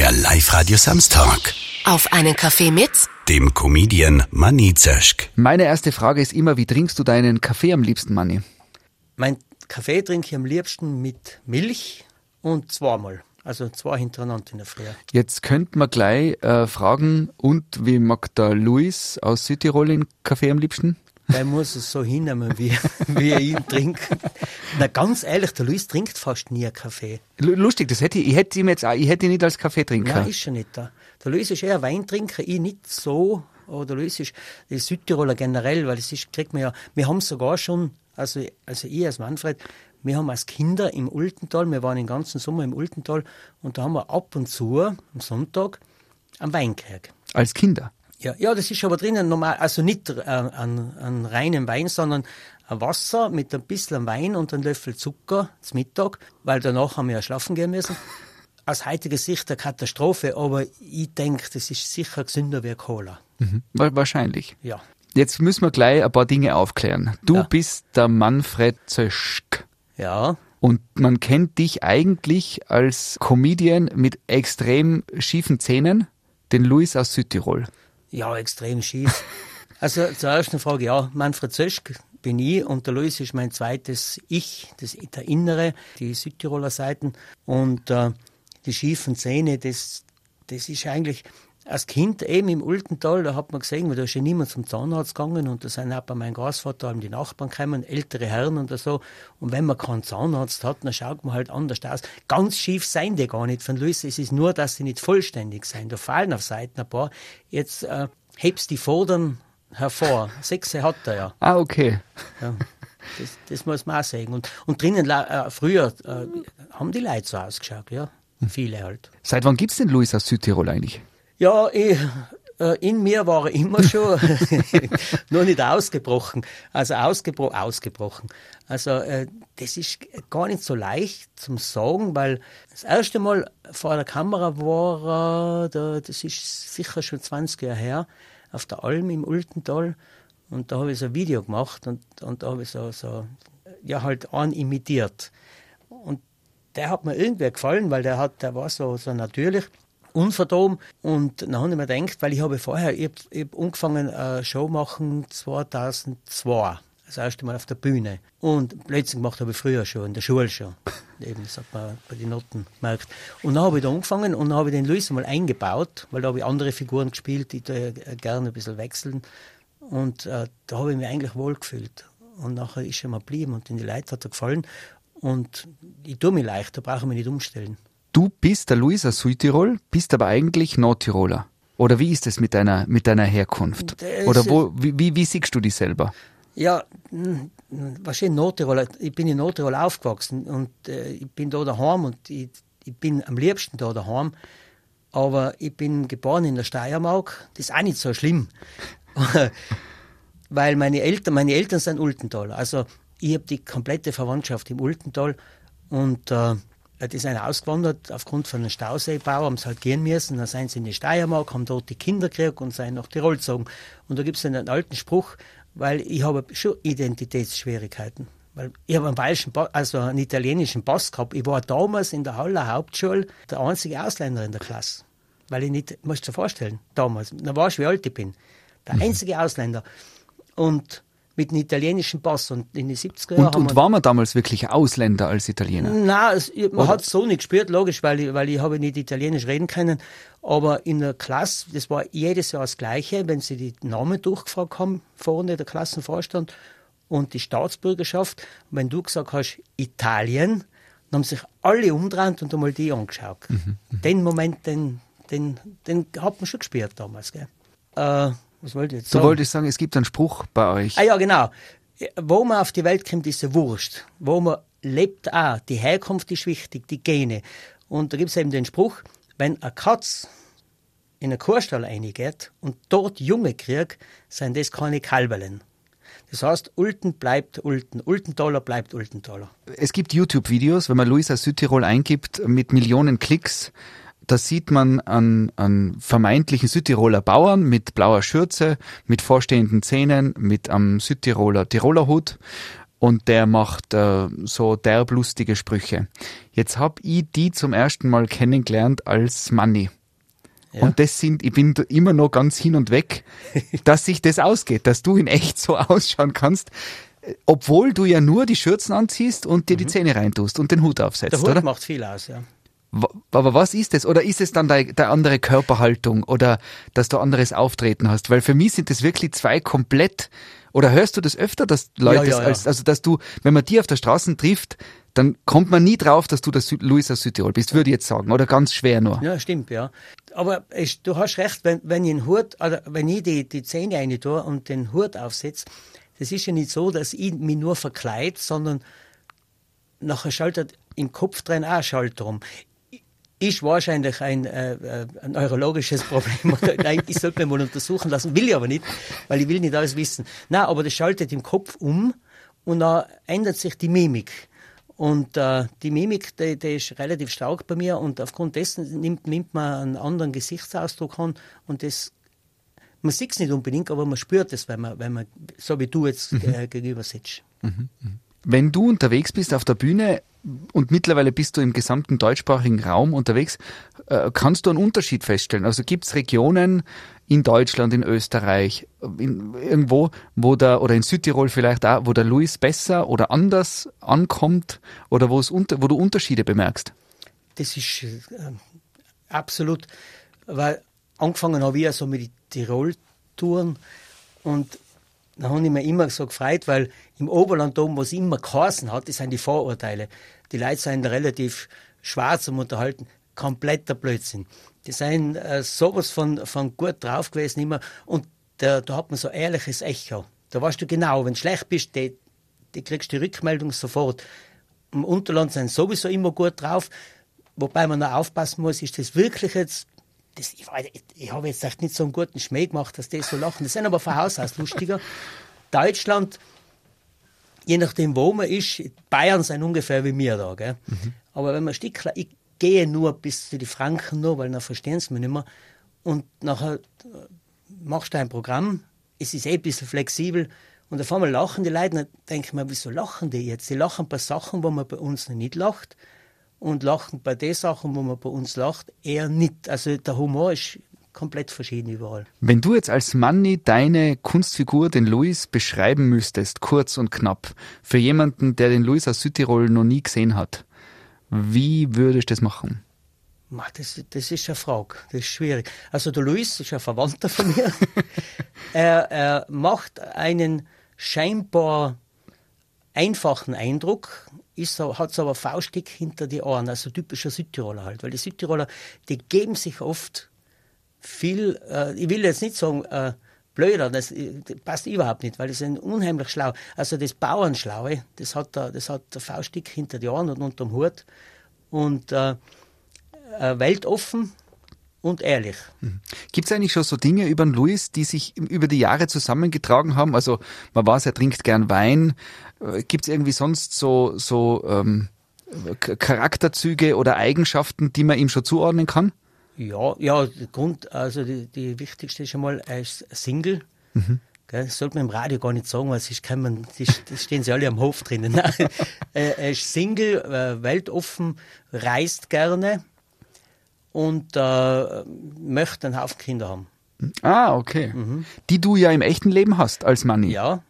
Der Live-Radio Samstag. Auf einen Kaffee mit Dem Comedian Manny Zöschk. Meine erste Frage ist immer, wie trinkst du deinen Kaffee am liebsten, Manni? Mein Kaffee trinke ich am liebsten mit Milch und zweimal. Also zwei hintereinander in der Früh. Jetzt könnte man gleich äh, fragen, und wie mag der Luis aus Südtirol den Kaffee am liebsten? Der muss es so hinnehmen, wie, wie ich ihn trinke. Na, ganz ehrlich, der Luis trinkt fast nie Kaffee. Lustig, das hätte ich, ich hätte ihn jetzt auch, ich hätte ihn nicht als Kaffeetrinker. Nein, ist er nicht da. Der Luis ist eher Weintrinker, ich nicht so. Aber der Luis ist, der Südtiroler generell, weil es ist, kriegt man ja, wir haben sogar schon, also, also ich als Manfred, wir haben als Kinder im Ultental, wir waren den ganzen Sommer im Ultental und da haben wir ab und zu am Sonntag einen Wein gekriegt. Als Kinder. Ja, ja, das ist aber drinnen normal, also nicht äh, an, an reinem Wein, sondern ein Wasser mit ein bisschen Wein und einem Löffel Zucker zum Mittag, weil danach haben wir ja schlafen gehen müssen. Aus heutiger Sicht eine Katastrophe, aber ich denke, das ist sicher gesünder wie Cola. Mhm. Wa- Wahrscheinlich. Ja. Jetzt müssen wir gleich ein paar Dinge aufklären. Du Ja. bist der Manfred Zöschk. Ja, Und man kennt dich eigentlich als Comedian mit extrem schiefen Zähnen, den Luis aus Südtirol. Ja, extrem schief. Also zur ersten Frage, ja, Manfred Zöschk bin ich und der Luis ist mein zweites Ich, das, der Innere, die Südtiroler Seiten. Und äh, die schiefen Zähne, das, das ist eigentlich als Kind eben im Ultental, da hat man gesehen, weil da ist ja niemand zum Zahnarzt gegangen und da sind auch bei meinem Großvater haben die Nachbarn gekommen, ältere Herren und so. Und wenn man keinen Zahnarzt hat, dann schaut man halt anders aus. Ganz schief seien die gar nicht von Luis, es ist nur, dass sie nicht vollständig sein. Da fallen auf Seiten ein paar. Jetzt äh, hebst die Vordern hervor. Sechse hat er ja. Ah, okay. ja. Das, das muss man auch sagen. Und, und drinnen, äh, früher äh, haben die Leute so ausgeschaut, ja. Viele halt. Seit wann gibt's den Luis aus Südtirol eigentlich? Ja, ich, äh, in mir war er immer schon noch nicht ausgebrochen. Also ausgebro ausgebrochen. Also äh, das ist gar nicht so leicht zum Sagen, weil das erste Mal vor der Kamera war da, das ist sicher schon 20 Jahre her, auf der Alm im Ultental. Und da habe ich so ein Video gemacht und, und da habe ich so, so ja halt an imitiert. Und der hat mir irgendwie gefallen, weil der hat, der war so, so natürlich, unverdoben. Und dann habe ich mir gedacht, weil ich habe vorher, ich habe hab angefangen, eine Show machen 2002. Das erste Mal auf der Bühne. Und Blödsinn gemacht habe ich früher schon, in der Schule schon. Eben, das hat man bei den Noten gemerkt. Und dann habe ich da angefangen und dann habe ich den Luis mal eingebaut, weil da habe ich andere Figuren gespielt, die da äh, gerne ein bisschen wechseln. Und äh, da habe ich mich eigentlich wohl gefühlt. Und nachher ist er mal geblieben und den Leuten hat er gefallen. Und ich tue mich leicht, da brauche ich mich nicht umstellen. Du bist der Luis aus Südtirol, bist aber eigentlich Nordtiroler. Oder wie ist es mit deiner, mit deiner Herkunft? Das Oder wo, wie, wie, wie siehst du dich selber? Ja, mh, wahrscheinlich Nordtirol. Ich bin in Nordtirol aufgewachsen und äh, ich bin da daheim und ich, ich bin am liebsten da daheim. Aber ich bin geboren in der Steiermark. Das ist auch nicht so schlimm. Weil meine Eltern, meine Eltern sind Ultental. Also ich habe die komplette Verwandtschaft im Ultental und äh, die sind ausgewandert aufgrund von einem Stauseebau, haben sie halt gehen müssen. Dann sind sie in die Steiermark, haben dort die Kinder gekriegt und sind nach Tirol gezogen. Und da gibt es einen alten Spruch, weil ich habe schon Identitätsschwierigkeiten. Weil ich habe einen bayerischen, also einen italienischen Pass gehabt. Ich war damals in der Haller Hauptschule der einzige Ausländer in der Klasse. Weil ich nicht, musst du dir vorstellen, damals, da weißt du, wie alt ich bin. Der einzige Ausländer. Und mit einem italienischen Pass. Und in den 70er Jahren Und, und wir- war man damals wirklich Ausländer als Italiener? Nein, es, man hat es so nicht gespürt, logisch, weil ich, weil ich habe nicht Italienisch reden können. Aber in der Klasse, das war jedes Jahr das Gleiche, wenn sie die Namen durchgefragt haben, vorne der Klassenvorstand und die Staatsbürgerschaft. Und wenn du gesagt hast, Italien, dann haben sich alle umdreht und einmal die angeschaut. Den Moment, den, den, den hat man schon gespürt damals. Gell? Äh, was wollte ich jetzt sagen? wolltest sagen, es gibt einen Spruch bei euch. Ah ja, genau. Wo man auf die Welt kommt, ist ja wurscht. Wo man lebt auch. Die Herkunft ist wichtig, die Gene. Und da gibt es eben den Spruch, wenn eine Katz in einen Kurstall reingeht und dort Junge kriegt, sind das keine Kalberlen. Das heißt, Ulten bleibt Ulten, Ultentaler bleibt Ultentaler. Es gibt YouTube-Videos, wenn man Luis aus Südtirol eingibt, mit Millionen Klicks. Da sieht man an, an vermeintlichen Südtiroler Bauern mit blauer Schürze, mit vorstehenden Zähnen, mit am Südtiroler Tiroler Hut. und der macht äh, so derblustige Sprüche. Jetzt hab ich die zum ersten Mal kennengelernt als Manni. Ja. Und das sind, ich bin immer noch ganz hin und weg, dass sich das ausgeht, dass du in echt so ausschauen kannst, obwohl du ja nur die Schürzen anziehst und dir die Zähne reintust und den Hut aufsetzt, Mhm. Der Hut oder? macht viel aus, ja. Aber was ist es? Oder ist es dann deine de andere Körperhaltung oder dass du anderes Auftreten hast? Weil für mich sind das wirklich zwei komplett. Oder hörst du das öfter, dass Leute, Ja, ja, ja. Als, also dass du, wenn man die auf der Straße trifft, dann kommt man nie drauf, dass du der Sü Luis aus Südtirol bist, würde ich jetzt sagen. Oder ganz schwer nur. Ja, stimmt, ja. Aber es, du hast recht, wenn, wenn ich Hut, wenn ich die, die Zähne rein tue und den Hut aufsetze, das ist ja nicht so, dass ich mich nur verkleide, sondern nachher schaltet im Kopf drin auch ein Schalter um. Ist wahrscheinlich ein, äh, äh, ein neurologisches Problem. Oder eigentlich sollte man mal untersuchen lassen. Will ich aber nicht, weil ich will nicht alles wissen. Nein, aber das schaltet im Kopf um und dann ändert sich die Mimik. Und äh, die Mimik, die, die ist relativ stark bei mir und aufgrund dessen nimmt, nimmt man einen anderen Gesichtsausdruck an und das, man sieht es nicht unbedingt, aber man spürt es, wenn man, wenn man so wie du jetzt äh, gegenüber sitzt. Wenn du unterwegs bist auf der Bühne und mittlerweile bist du im gesamten deutschsprachigen Raum unterwegs, äh, kannst du einen Unterschied feststellen? Also gibt es Regionen in Deutschland, in Österreich, in, irgendwo, wo der, oder in Südtirol vielleicht auch, wo der Luis besser oder anders ankommt oder wo, es unter, wo du Unterschiede bemerkst? Das ist äh, absolut, weil angefangen habe ich ja so mit Tirol-Touren und da habe ich mir immer so gefreut, weil im Oberland oben, was immer geheißen hat, das sind die Vorurteile. Die Leute sind relativ schwarz um unterhalten. Kompletter Blödsinn. Die sind äh, sowas von, von gut drauf gewesen immer und da, da hat man so ehrliches Echo. Da weißt du genau, wenn du schlecht bist, die, die kriegst die Rückmeldung sofort. Im Unterland sind sowieso immer gut drauf. Wobei man noch aufpassen muss, ist das wirklich jetzt, das, ich, ich, habe jetzt echt nicht so einen guten Schmäh gemacht, dass die so lachen. Das sind aber von Haus aus lustiger. Deutschland, je nachdem, wo man ist, Bayern sind ungefähr wie wir da. Gell? Aber wenn man Stickler, ich gehe nur bis zu die Franken nur, weil dann verstehen sie mich nicht mehr. Und nachher äh, machst du ein Programm, es ist eh ein bisschen flexibel. Und auf einmal lachen die Leute, dann denke ich mir, wieso lachen die jetzt? Die lachen bei Sachen, wo man bei uns noch nicht lacht und lachen bei den Sachen, wo man bei uns lacht, eher nicht. Also der Humor ist komplett verschieden überall. Wenn du jetzt als Manni deine Kunstfigur, den Luis, beschreiben müsstest, kurz und knapp, für jemanden, der den Luis aus Südtirol noch nie gesehen hat, wie würdest du das machen? Ma, Das, das ist eine Frage, das ist schwierig. Also der Luis ist ein Verwandter von mir. er, er macht einen scheinbar einfachen Eindruck, ist hat so aber Faustdick hinter die Ohren, also typischer Südtiroler halt. Weil die Südtiroler, die geben sich oft viel, äh, ich will jetzt nicht sagen, äh, blöder, das, äh, passt überhaupt nicht, weil die sind unheimlich schlau. Also das Bauernschlaue, das hat der, das der Faustdick hinter die Ohren und unterm Hut. Und äh, äh, weltoffen und ehrlich. Gibt es eigentlich schon so Dinge über den Luis, die sich über die Jahre zusammengetragen haben? Also man weiß, er trinkt gern Wein. Gibt es irgendwie sonst so, so ähm, Charakterzüge oder Eigenschaften, die man ihm schon zuordnen kann? Ja, ja, der Grund, also die, die wichtigste ist schon mal, er ist Single. Gell, Das sollte man im Radio gar nicht sagen, weil sonst kann man, das, das stehen sie alle am Hof drinnen. Er er ist Single, äh, weltoffen, reist gerne und äh, möchte einen Haufen Kinder haben. Ah, okay. Die du ja im echten Leben hast als Manni. Ja,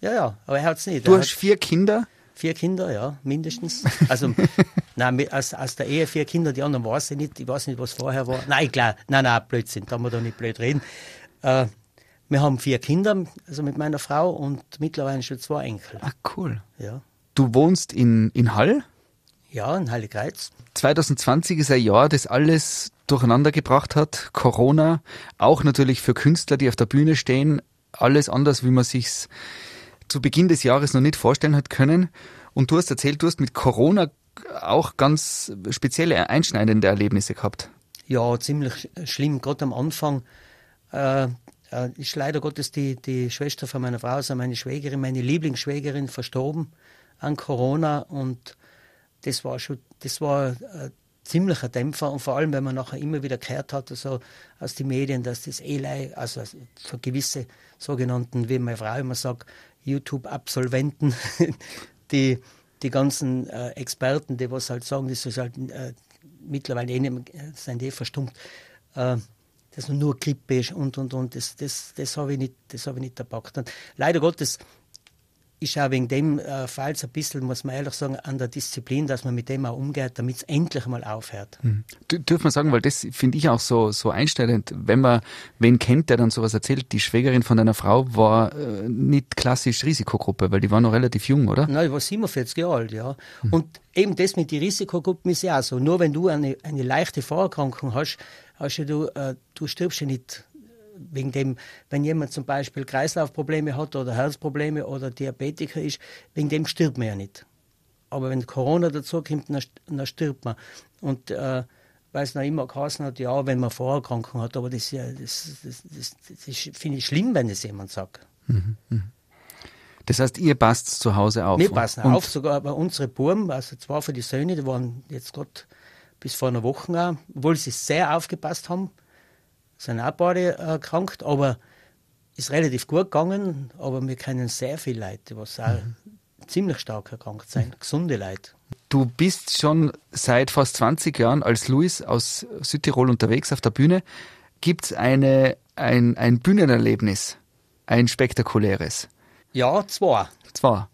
ja, ja, aber er hat es nicht. Du er hast vier Kinder. vier Kinder, ja, mindestens. Also, nein, aus, aus der Ehe vier Kinder, die anderen weiß ich nicht. Ich weiß nicht, was vorher war. Nein, klar, nein, nein, Blödsinn, da haben wir doch nicht blöd reden. Äh, wir haben vier Kinder, also mit meiner Frau und mittlerweile schon zwei Enkel. Ah, cool. Ja, Du wohnst in, in Hall. Ja in Heiligreiz. 2020 ist ein Jahr, das alles durcheinander gebracht hat. Corona, auch natürlich für Künstler, die auf der Bühne stehen, alles anders, wie man sich's zu Beginn des Jahres noch nicht vorstellen hat können. Und du hast erzählt, du hast mit Corona auch ganz spezielle einschneidende Erlebnisse gehabt. Ja, ziemlich sch- schlimm, gerade am Anfang. Äh, äh, ist leider Gottes die, die Schwester von meiner Frau, also meine Schwägerin, meine Lieblingsschwägerin, verstorben an Corona und das war schon, das war äh, ziemlicher Dämpfer und vor allem, wenn man nachher immer wieder gehört hat, also aus den Medien, dass das Eli, also für gewisse sogenannten, wie meine Frau immer sagt, YouTube-Absolventen, die, die ganzen äh, Experten, die was halt sagen, das ist halt äh, mittlerweile eh nicht, sind eh verstummt, äh, dass nur Grippe ist und und und, das, das, das habe ich nicht, ich nicht erpackt. Und leider Gottes ist auch wegen dem äh, Fall ein bisschen, muss man ehrlich sagen, an der Disziplin, dass man mit dem auch umgeht, damit es endlich mal aufhört. Mhm. Dürfen wir sagen, weil das finde ich auch so, so einstellend, wenn man wen kennt, der dann sowas erzählt, die Schwägerin von deiner Frau war äh, nicht klassisch Risikogruppe, weil die war noch relativ jung, oder? Nein, die war 47 Jahre alt, ja. Mhm. Und eben das mit den Risikogruppen ist ja auch so. Nur wenn du eine, eine leichte Vorerkrankung hast, hast du, äh, du stirbst ja nicht wegen dem, wenn jemand zum Beispiel Kreislaufprobleme hat oder Herzprobleme oder Diabetiker ist, wegen dem stirbt man ja nicht. Aber wenn Corona dazu kommt, dann, dann stirbt man. Und äh, weil es noch immer geheißen hat, ja, wenn man Vorerkrankungen hat, aber das, ja, das, das, das, das finde ich schlimm, wenn das jemand sagt. Mhm, mhm. Das heißt, ihr passt zu Hause auf? Wir passen und auf, sogar bei unsere Buben, also zwar für die Söhne, die waren jetzt gerade bis vor einer Woche auch, obwohl sie sehr aufgepasst haben, sind auch beide erkrankt, aber ist relativ gut gegangen. Aber wir kennen sehr viele Leute, die auch mhm. ziemlich stark erkrankt sind, mhm. gesunde Leute. Du bist schon seit fast 20 Jahren als Luis aus Südtirol unterwegs auf der Bühne. Gibt es ein, ein Bühnenerlebnis, ein spektakuläres? Ja, zwei. Zwei.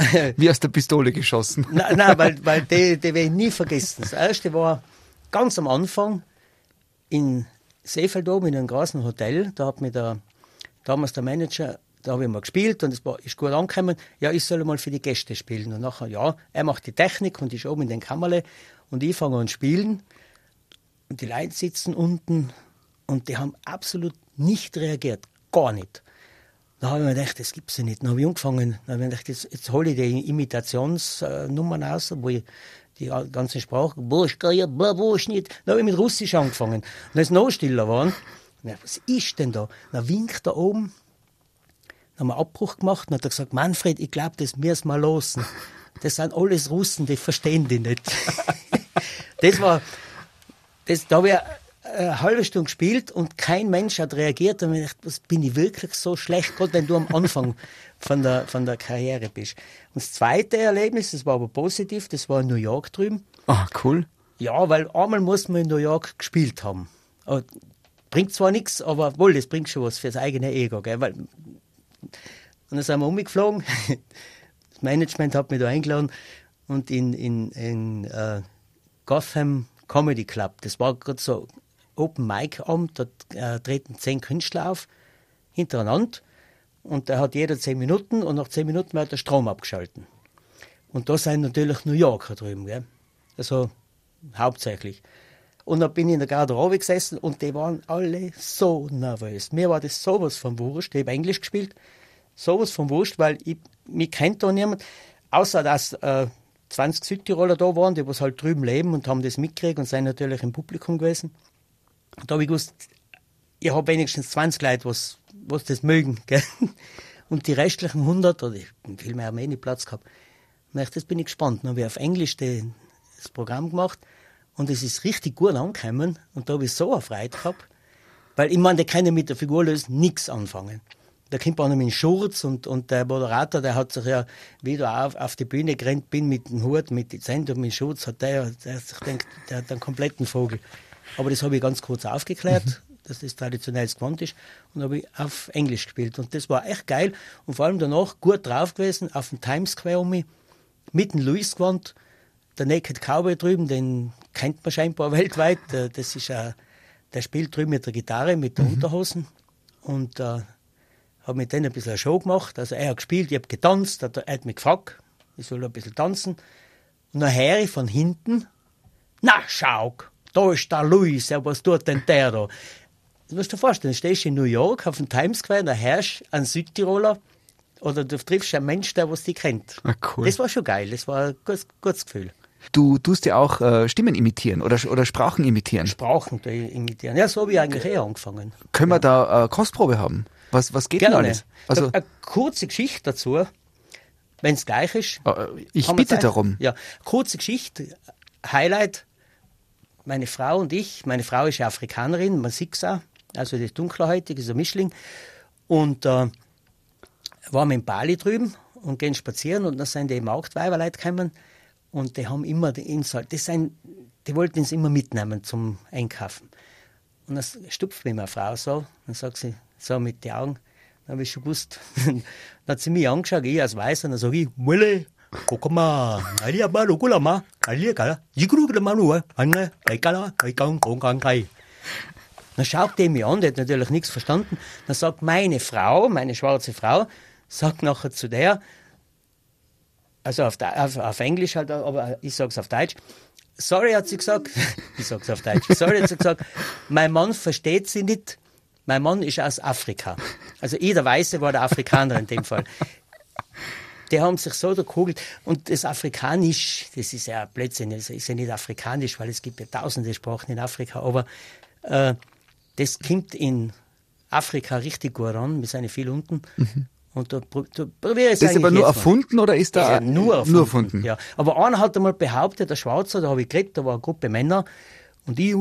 Wie aus der Pistole geschossen. nein, nein weil, weil die, die werde ich nie vergessen. Das erste war ganz am Anfang in Seefeld oben in einem großen Hotel. Da hat mir der, damals der Manager, da habe ich mal gespielt und es war, ist gut angekommen. Ja, ich soll mal für die Gäste spielen. Und nachher, ja, er macht die Technik und ist oben in den Kammerle und ich fange an spielen. Und die Leute sitzen unten und die haben absolut nicht reagiert. Gar nicht. Da habe ich mir gedacht, das gibt es ja nicht. Dann habe ich angefangen, dann habe ich gedacht, jetzt, jetzt hole ich die Imitationsnummern aus, wo ich die ganze Sprache, Boschka, Bosch nicht. Dann habe ich mit Russisch angefangen. Und dann ist noch stiller geworden. Ja, was ist denn da? Dann winkt da oben. Dann haben wir Abbruch gemacht und hat er gesagt, Manfred, ich glaube, das müssen wir losen. Das sind alles Russen, die verstehen die nicht. das war, das, da habe ich eine halbe Stunde gespielt und kein Mensch hat reagiert. Und ich dachte, was bin ich wirklich so schlecht, gerade wenn du am Anfang von der, von der Karriere bist. Und das zweite Erlebnis, das war aber positiv, das war in New York drüben. Ah, cool. Ja, weil einmal muss man in New York gespielt haben. Aber bringt zwar nichts, aber wohl, das bringt schon was fürs eigene Ego. Gell? Weil, und dann sind wir umgeflogen. Das Management hat mich da eingeladen und in, in, in uh, Gotham Comedy Club, das war gerade so Open Mic Abend, da äh, treten zehn Künstler auf, hintereinander. Und da hat jeder zehn Minuten und nach zehn Minuten wird der Strom abgeschalten. Und da sind natürlich New Yorker drüben, gell? also hauptsächlich. Und dann bin ich in der Garderobe gesessen und die waren alle so nervös. Mir war das sowas von Wurscht. Ich habe Englisch gespielt. Sowas von Wurscht, weil ich, mich kennt da niemand. Außer dass äh, 20 Südtiroler da waren, die was halt drüben leben und haben das mitgekriegt und sind natürlich im Publikum gewesen. Da habe ich gewusst, ich habe wenigstens 20 Leute, was, was das mögen. Gell? Und die restlichen 100, oder viel mehr haben eh nicht Platz gehabt. Und ich, das bin ich gespannt. Dann habe ich auf Englisch den, das Programm gemacht und es ist richtig gut angekommen. Und da habe ich so eine Freude gehabt. Weil ich meine, der kann ja mit der Figur lösen nichts anfangen. Da kommt einer mit dem Schurz und, und der Moderator, der hat sich ja wieder auf, auf die Bühne gerannt, bin mit dem Hut, mit dem Zent und mit dem Schurz, hat der, der hat sich gedacht, der hat einen kompletten Vogel. Aber das habe ich ganz kurz aufgeklärt, mhm. dass das traditionelles Gewand ist. Und habe ich auf Englisch gespielt. Und das war echt geil. Und vor allem danach gut drauf gewesen, auf dem Times Square um mich, mit dem Louis Gewand. Der Naked Cowboy drüben, den kennt man scheinbar weltweit. Das ist ein, der spielt drüben mit der Gitarre, mit den mhm. Unterhosen. Und äh, habe mit denen ein bisschen eine Show gemacht. Also er hat gespielt, ich habe getanzt, er hat mich gefragt, ich soll ein bisschen tanzen. Und dann höre ich von hinten, na schau, da ist der Luis, ja, was tut denn der da? Du musst dir vorstellen, du stehst in New York auf dem Times Square, da herrscht ein Südtiroler oder du triffst einen Menschen, der was dich kennt. Ah, cool. Das war schon geil, das war ein gutes, gutes Gefühl. Du tust ja auch äh, Stimmen imitieren oder, oder Sprachen imitieren. Sprachen imitieren. Ja, so habe ich eigentlich eher angefangen. Können wir da äh, Kostprobe haben? Was, was geht Gerne. denn alles? Also, eine kurze Geschichte dazu, wenn es gleich ist. Äh, ich bitte darum. Ja, kurze Geschichte, Highlight meine Frau und ich, meine Frau ist ja Afrikanerin, man sieht es auch, also die ist dunkelhäutig, ist ein Mischling. Und äh, waren in Bali drüben und gehen spazieren und dann sind die Marktweiberleute gekommen und die haben immer die Insel, das sind, die wollten uns immer mitnehmen zum Einkaufen. Und dann stupft mich meine Frau so, dann sagt sie so mit den Augen, dann habe ich schon gewusst, dann hat sie mich angeschaut, ich als Weißer, und dann sage ich, Mulle, guck mal, ali aber lu kula ma, ali kala, jigru kula ma lu, anne, kai kala, kai kang kong kang kai. Dann schaut der mich an, der hat natürlich nichts verstanden. Dann sagt meine Frau, meine schwarze Frau, sagt nachher zu der, also auf, auf, auf Englisch halt, aber ich sage es auf Deutsch, sorry, hat sie gesagt, ich sage es auf Deutsch, sorry, hat sie gesagt, mein Mann versteht sie nicht, mein Mann ist aus Afrika. Also jeder Weiße war der Afrikaner in dem Fall. Die haben sich so gekugelt. Und das Afrikanisch, das ist ja Blödsinn, das ist ja nicht Afrikanisch, weil es gibt ja tausende Sprachen in Afrika, aber äh, das kommt in Afrika richtig gut an, wir sind ja viel unten. Mhm. Und da, da probiere ich Das ist aber nur erfunden mal. oder ist da? Ja, nur erfunden. Nur erfunden. Ja. Aber einer hat einmal behauptet, der Schwarzer, da habe ich geredet, da war eine Gruppe Männer, und ich,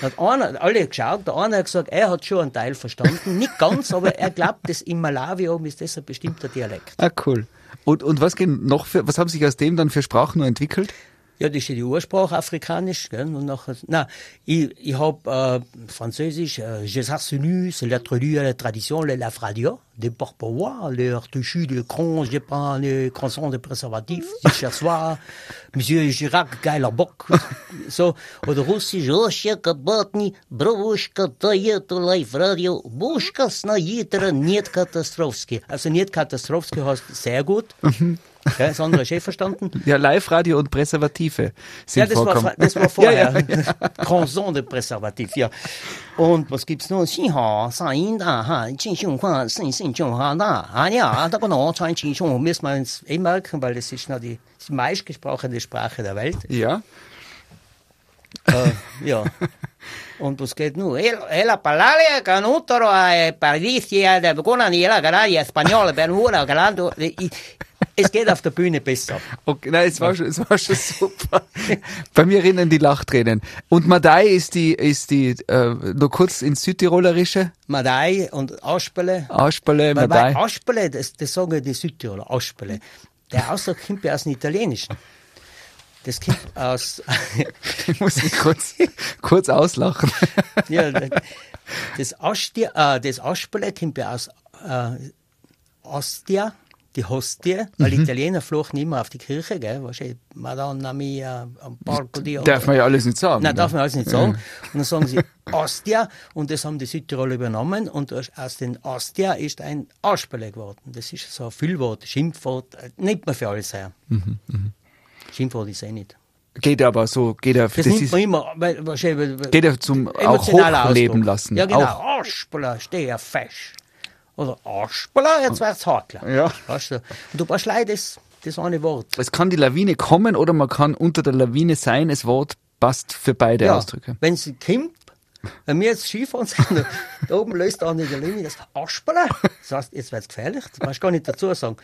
hat einer, alle geschaut, der eine hat gesagt, er hat schon einen Teil verstanden. Nicht ganz, aber er glaubt, dass in Malawi oben ist das ein bestimmter Dialekt. Ah, cool. Und, und was, noch für, was haben sich aus dem dann für Sprachen entwickelt? Ja, das ist ja die Ursprache afrikanisch. Gell? Und nachher, na, ich, ich habe äh, Französisch, äh, Je sarsenu, c'est l'être lu à la tradition, le la radio, des porpois, le artuchu, le cron, je prends le croissant de préservatif, ich soir, Monsieur Girac, geiler Bock. so, oder Russisch, Роща батни, бровушка дает live radio, бушка снаитера, нет катастрофски. Also nicht катастрофски heißt sehr gut. Ja, das andere eh verstanden. Ja, Live-Radio und Präservative sind ja, das vorkommen. War, das war vorher. ja, ja, ja. Canson de Präservativ, ja. Und was gibt's noch? Xiha, Sain da, ha, Jin Xiong Huan, Sin Sin Jiong Ha da. Ah ja, da genau, Chan Jin Xiong, müssen wir uns eh merken, weil das ist noch die, die meistgesprochene Sprache der Welt. Ja. Äh, ja. Und was geht nun? Es la palabra que nosotros pardicia de alguna ni la ganaria española, pero una galando. Es geht auf der Bühne besser. Okay, nein, es war, schon, es war schon super. Bei mir rinnen die Lachtränen. Und Madai ist die, ist die, äh, nur kurz ins Südtirolerische? Madai und Aspele. Aspele, Madai. Aspele, das, das sagen die Südtiroler, Aspele. Der Ausdruck kommt ja aus dem Italienischen. Das kommt aus. ich muss mich kurz, kurz auslachen. ja, das, Astia, äh, das Aspele kommt ja aus äh, Ostia die Hostie, weil mhm. Italiener fluchen immer auf die Kirche, gell? Wahrscheinlich Madonna Mia, ein Parco di Darf man ja alles nicht sagen. Nein, darf man alles nicht sagen. Und dann sagen sie Ostia und das haben die Südtiroler übernommen und aus den Ostia ist ein Aschbele geworden. Das ist so ein Füllwort, Schimpfwort, äh, nimmt man für alles her. Mhm, mh. Schimpfwort ist eh nicht. Geht aber so, geht er, das, das nimmt ist, man immer, weil, geht er zum auch hochleben lassen. Ja, genau, Aschbele, steh ja fest. Oder Arschballer, jetzt wird's hart. Ja. Weißt du? Und du brauchst leider das, das eine Wort. Es kann die Lawine kommen oder man kann unter der Lawine sein. Das Wort passt für beide ja, Ausdrücke. Wenn sie kommt, wenn wir jetzt Skifahren sind, da oben löst an der Linie das Arschballer. Das heißt, jetzt wird's gefährlich, das kannst du gar nicht dazu sagen.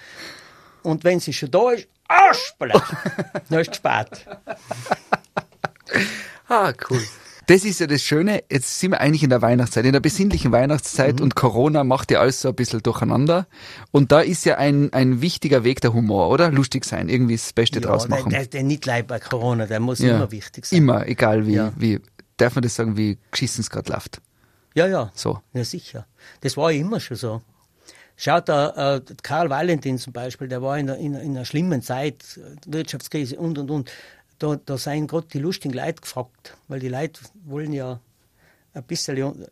Und wenn sie schon da ist, Arschballer, dann ist es spät. ah, cool. Das ist ja das Schöne, jetzt sind wir eigentlich in der Weihnachtszeit, in der besinnlichen Weihnachtszeit mhm. und Corona macht ja alles so ein bisschen durcheinander. Und da ist ja ein, ein wichtiger Weg der Humor, oder? Lustig sein, irgendwie das Beste ja, draus machen. Der, der, der Mitleid bei Corona, der muss ja, immer wichtig sein. Immer, egal wie, ja. wie, darf man das sagen, wie geschissen es gerade läuft. Ja, ja. So. Ja, sicher. Das war ja immer schon so. Schaut da, äh, Karl Valentin zum Beispiel, der war in, in, in einer schlimmen Zeit, Wirtschaftskrise und, und, und da, da seien gerade die lustigen Leute gefragt, weil die Leute wollen ja ein bisschen,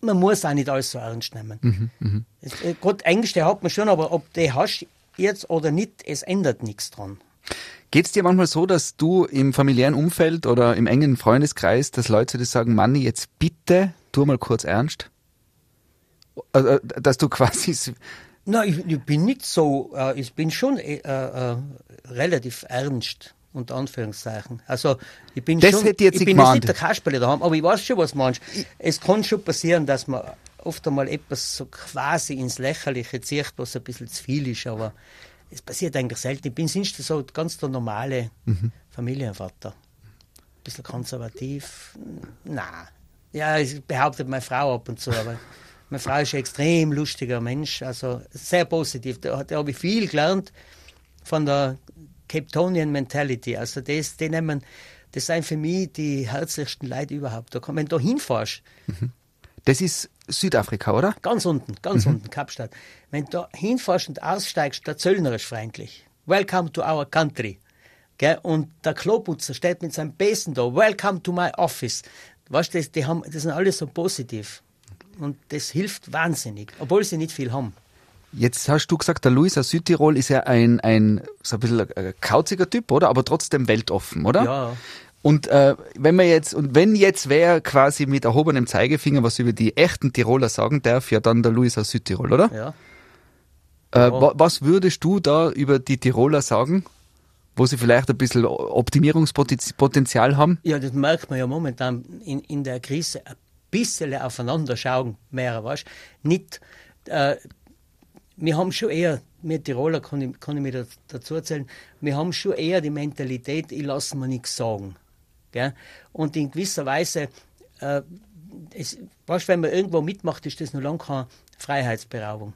man muss auch nicht alles so ernst nehmen. Mhm, mh. Äh, Gott, Ängste hat man schon, aber ob du hast jetzt oder nicht, es ändert nichts dran. Geht es dir manchmal so, dass du im familiären Umfeld oder im engen Freundeskreis, dass Leute dir sagen, Manni, jetzt bitte, tu mal kurz ernst? Äh, äh, dass du quasi... Nein, ich, ich bin nicht so, ich bin schon äh, äh, relativ ernst unter Anführungszeichen. Also ich bin das schon, hätte jetzt ich bin jetzt nicht der Kasperle daheim, aber ich weiß schon, was meinst. Es kann schon passieren, dass man oft einmal etwas so quasi ins Lächerliche zieht, was ein bisschen zu viel ist, aber es passiert eigentlich selten. Ich bin sonst so ganz der normale Familienvater. Ein bisschen konservativ. Na, ja, behauptet meine Frau ab und zu, aber meine Frau ist ein extrem lustiger Mensch, also sehr positiv. Da, da habe ich viel gelernt von der Capetonian Mentality. Also das, die nehmen, das sind für mich die herzlichsten Leute überhaupt. Da kann, wenn du hinfährst, Das ist Südafrika, oder? ganz unten, ganz unten, Kapstadt, wenn du hinfährst und aussteigst, der Zöllner ist freundlich. Welcome to our country. Gell? Und der Kloputzer steht mit seinem Besen da. Welcome to my office. Weißt du, das, die haben, das sind alles so positiv. Und das hilft wahnsinnig, obwohl sie nicht viel haben. Jetzt hast du gesagt, der Luis aus Südtirol ist ja ein, ein so ein bisschen ein kauziger Typ, oder? Aber trotzdem weltoffen, oder? Ja. Und äh, wenn man jetzt, und wenn jetzt wer quasi mit erhobenem Zeigefinger was über die echten Tiroler sagen darf, ja dann der Luis aus Südtirol, oder? Ja. Äh, wa was würdest du da über die Tiroler sagen, wo sie vielleicht ein bisschen Optimierungspotenzial haben? Ja, das merkt man ja momentan in, in der Krise. Ein bisschen aufeinander schauen, mehr, weißt Nicht, äh, wir haben schon eher, wir Tiroler kann ich, kann ich mir da- dazu erzählen, wir haben schon eher die Mentalität, ich lasse mir nichts sagen. Gell? Und in gewisser Weise, äh, es, weißt, wenn man irgendwo mitmacht, ist das noch lange keine Freiheitsberaubung.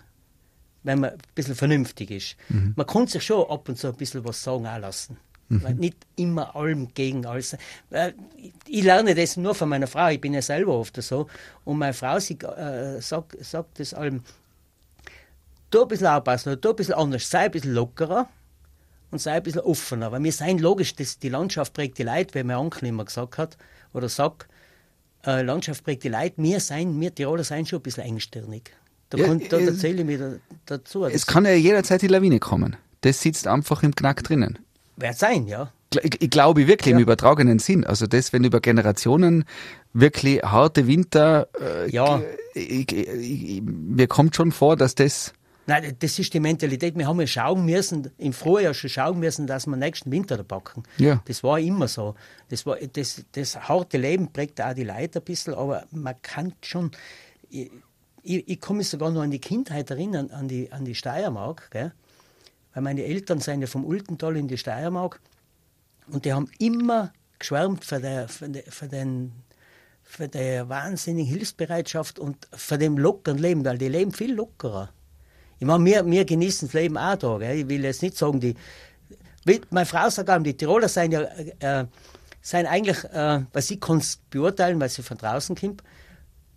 Wenn man ein bisschen vernünftig ist. Man kann sich schon ab und zu ein bisschen was sagen auch lassen. Weil Nicht immer allem gegen alles. Ich lerne das nur von meiner Frau, ich bin ja selber oft so. Und meine Frau sie, äh, sagt, sagt das allem, tu ein bisschen aufpassen, tu ein bisschen anders, sei ein bisschen lockerer und sei ein bisschen offener. Weil wir sind logisch, dass die Landschaft prägt die Leute, wie mein Onkel immer gesagt hat, oder sagt, äh, Landschaft prägt die Leute, wir, sein, wir Tiroler sind schon ein bisschen engstirnig. Da, Ja, kann, da äh, erzähle ich mir da, dazu. Es kann ja jederzeit die Lawine kommen. Das sitzt einfach im Knack drinnen. wird sein, ja. Ich, ich glaube wirklich im Ja. übertragenen Sinn. Also das, wenn über Generationen wirklich harte Winter, äh, Ja. ich, ich, mir kommt schon vor, dass das Nein, das ist die Mentalität. Wir haben ja schauen müssen, im Frühjahr schon schauen müssen, dass wir nächsten Winter da packen. Ja. Das war immer so. Das, war, das, das harte Leben prägt auch die Leute ein bisschen, aber man kann schon. Ich, ich, ich kann mich sogar noch an die Kindheit erinnern, an die, an die Steiermark, gell? weil meine Eltern sind ja vom Ultental in die Steiermark und die haben immer geschwärmt für, der, für, der, für den für die wahnsinnige Hilfsbereitschaft und für dem lockeren Leben, weil die leben viel lockerer. Ich meine, wir, wir genießen das Leben auch da. Gell? Ich will jetzt nicht sagen, die, meine Frau sagt auch, die Tiroler sind ja äh, sind eigentlich, äh, weil sie kann beurteilen, weil sie von draußen kommt,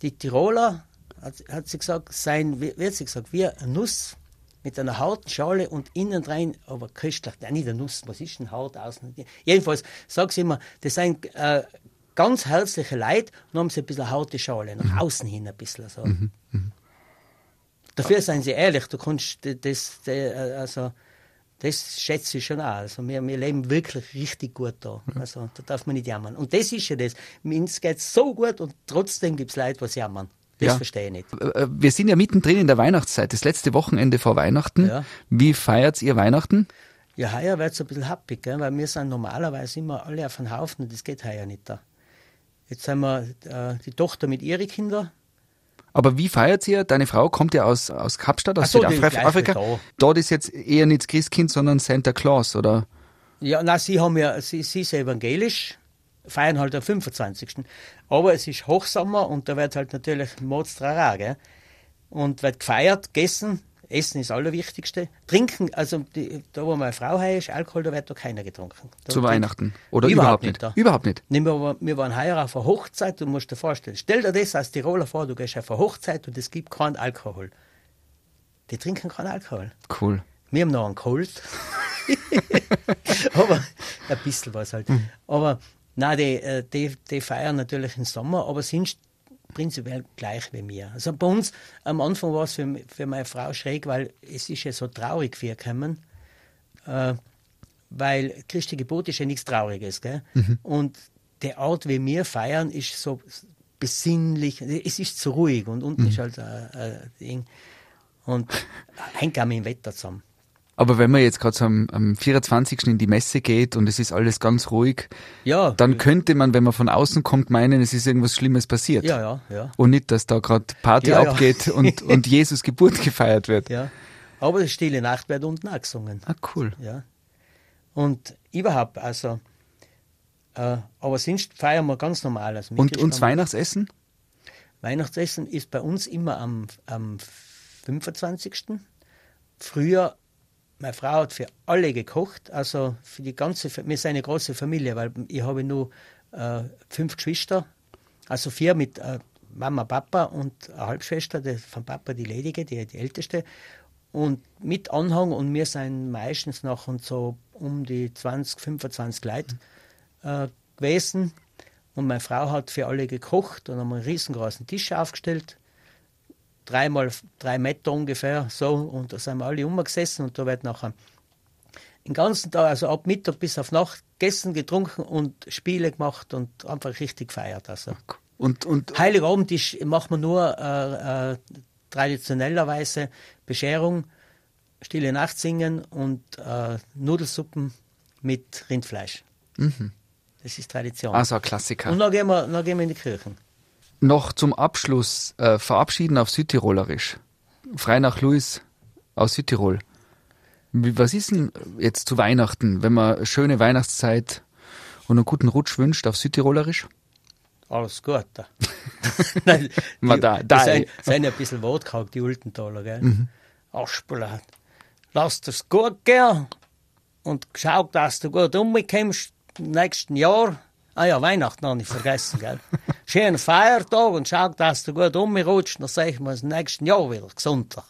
die Tiroler, hat, hat sie gesagt, seien, wie, wie hat sie gesagt, wie eine Nuss mit einer harten Schale und innen rein, aber köstlich, ja, nicht eine Nuss, was ist denn hart außen? Jedenfalls, sag sie immer, das sind äh, ganz herzliche Leute und haben sie ein bisschen harte Schale, nach außen hin ein bisschen so. Dafür seien sie ehrlich, du kannst das, also, das schätze ich schon auch. Also wir, wir leben wirklich richtig gut da. Also da darf man nicht jammern. Und das ist ja das. Uns geht so gut und trotzdem gibt es Leute, die jammern. Das Ja. verstehe ich nicht. Äh, Wir sind ja mittendrin in der Weihnachtszeit, das letzte Wochenende vor Weihnachten. Ja. Wie feiert ihr Weihnachten? Ja, heuer wird es ein bisschen happig, gell? weil wir sind normalerweise immer alle auf den Haufen und das geht heuer nicht da. Jetzt sind wir äh, die Tochter mit ihren Kindern. Aber wie feiert ihr? Deine Frau kommt ja aus, aus Kapstadt, aus so, Südafrika. Dort ist jetzt eher nicht das Christkind, sondern Santa Claus, oder? Ja, na, sie haben ja, sie, sie ist evangelisch, feiern halt am 25. Aber es ist Hochsommer und da wird halt natürlich Mordstrara, gell? Und wird gefeiert, gegessen, Essen ist das Allerwichtigste. Trinken, also die, da wo meine Frau her ist, Alkohol, da wird da keiner getrunken. Da Zu Weihnachten? Oder Überhaupt überhaupt, nicht nicht? Überhaupt nicht. Nehmen wir, wir waren heuer auf einer Hochzeit, du musst dir vorstellen, stell dir das als Tiroler vor, du gehst auf eine Hochzeit und es gibt keinen Alkohol. Die trinken keinen Alkohol. Cool. Wir haben noch einen Colt. aber ein bisschen was halt. Aber nein, die, äh, die, die feiern natürlich im Sommer, aber sind prinzipiell gleich wie mir. Also bei uns am Anfang war es für, für meine Frau schräg, weil es ist ja so traurig für gekommen. Äh, weil Christi Geburt ist ja nichts Trauriges. Gell? Und die Art, wie wir feiern, ist so besinnlich. Es ist zu ruhig und unten ist halt ein, ein Ding. Und hängt auch mit dem Wetter zusammen. Aber wenn man jetzt gerade so am, am 24. in die Messe geht und es ist alles ganz ruhig, Ja, dann könnte man, wenn man von außen kommt, meinen, es ist irgendwas Schlimmes passiert. ja, ja, ja. Und nicht, dass da gerade Party Ja, ja. abgeht und, und Jesus Geburt gefeiert wird. Ja, Aber die Stille Nacht wird unten auch gesungen. Ah, cool. Ja. Und überhaupt, also, äh, aber sonst feiern wir ganz normal. Also Und, und Mittelstand- Weihnachtsessen? Weihnachtsessen ist bei uns immer am, am 25. Früher, meine Frau hat für alle gekocht, also für die ganze, wir sind eine große Familie, weil ich habe nur äh, fünf Geschwister, also vier mit äh, Mama, Papa und eine Halbschwester, die, von Papa die ledige, die, die älteste. Und mit Anhang und wir sind meistens noch und so um die 20, 25 Leute äh, gewesen. Und meine Frau hat für alle gekocht und haben einen riesengroßen Tisch aufgestellt. Dreimal drei Meter ungefähr, so. Und da sind wir alle umgesessen und da wird nachher den ganzen Tag, also ab Mittag bis auf Nacht, gegessen, getrunken und Spiele gemacht und einfach richtig gefeiert. Also. Und, und Heiligabend ist, macht man nur äh, äh, traditionellerweise Bescherung, Stille Nacht singen und äh, Nudelsuppen mit Rindfleisch. Das ist Tradition. also ein Klassiker. und dann gehen, wir, dann gehen wir in die Kirchen. Noch zum Abschluss äh, verabschieden auf Südtirolerisch. Frei nach Luis aus Südtirol. Was ist denn jetzt zu Weihnachten, wenn man eine schöne Weihnachtszeit und einen guten Rutsch wünscht auf Südtirolerisch? Alles gut. Nein, die, da- da- sind, sind ein bisschen wortkarg, die Ultenthaler, gell? Mhm. Aschbula, lass das gut gehen und schau, dass du gut umkommst im nächsten Jahr. Ah ja, Weihnachten habe ich vergessen, gell? Schönen Feiertag und schau, dass du gut umrutschst, dann sehen wir uns im nächsten Jahr wieder gesunder.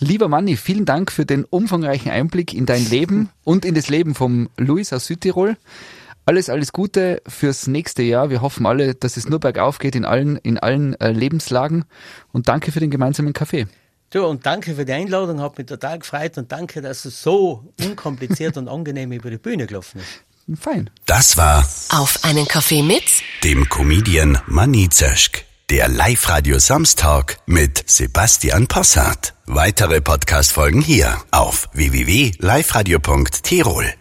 Lieber Manni, vielen Dank für den umfangreichen Einblick in dein Leben und in das Leben vom Luis aus Südtirol. Alles, alles Gute fürs nächste Jahr. Wir hoffen alle, dass es nur bergauf geht in allen, in allen äh, Lebenslagen. Und danke für den gemeinsamen Kaffee. Du, und danke für die Einladung, hat mich total gefreut und danke, dass es so unkompliziert und angenehm über die Bühne gelaufen ist. Fein. Das war Auf einen Kaffee mit dem Comedian Manny Zeschk. Der Live-Radio Samstag mit Sebastian Possart. Weitere Podcast-Folgen hier auf www.liveradio.tirol.